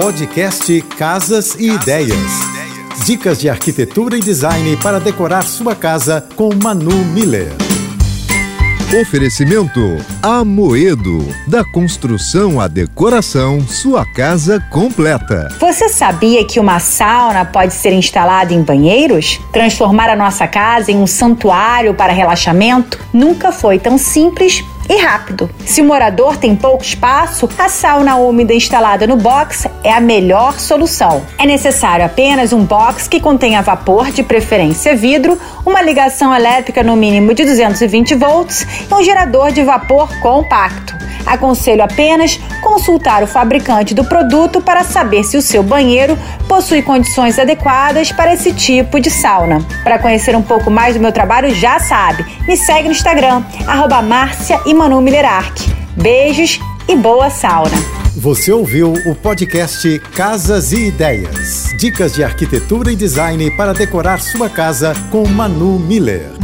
Podcast Casas e Ideias. Dicas de arquitetura e design para decorar sua casa com Manu Miller. Oferecimento Amoedo. Da construção à decoração, sua casa completa. Você sabia que uma sauna pode ser instalada em banheiros? Transformar a nossa casa em um santuário para relaxamento nunca foi tão simples e rápido. Se o morador tem pouco espaço, a sauna úmida instalada no box é a melhor solução. É necessário apenas um box que contenha vapor, de preferência vidro, uma ligação elétrica no mínimo de 220 volts e um gerador de vapor compacto. Aconselho apenas consultar o fabricante do produto para saber se o seu banheiro possui condições adequadas para esse tipo de sauna. Para conhecer um pouco mais do meu trabalho, já sabe, me segue no Instagram, arroba Márcia e Manu Beijos e boa sauna! Você ouviu o podcast Casas e Ideias. Dicas de arquitetura e design para decorar sua casa com Manu Miller.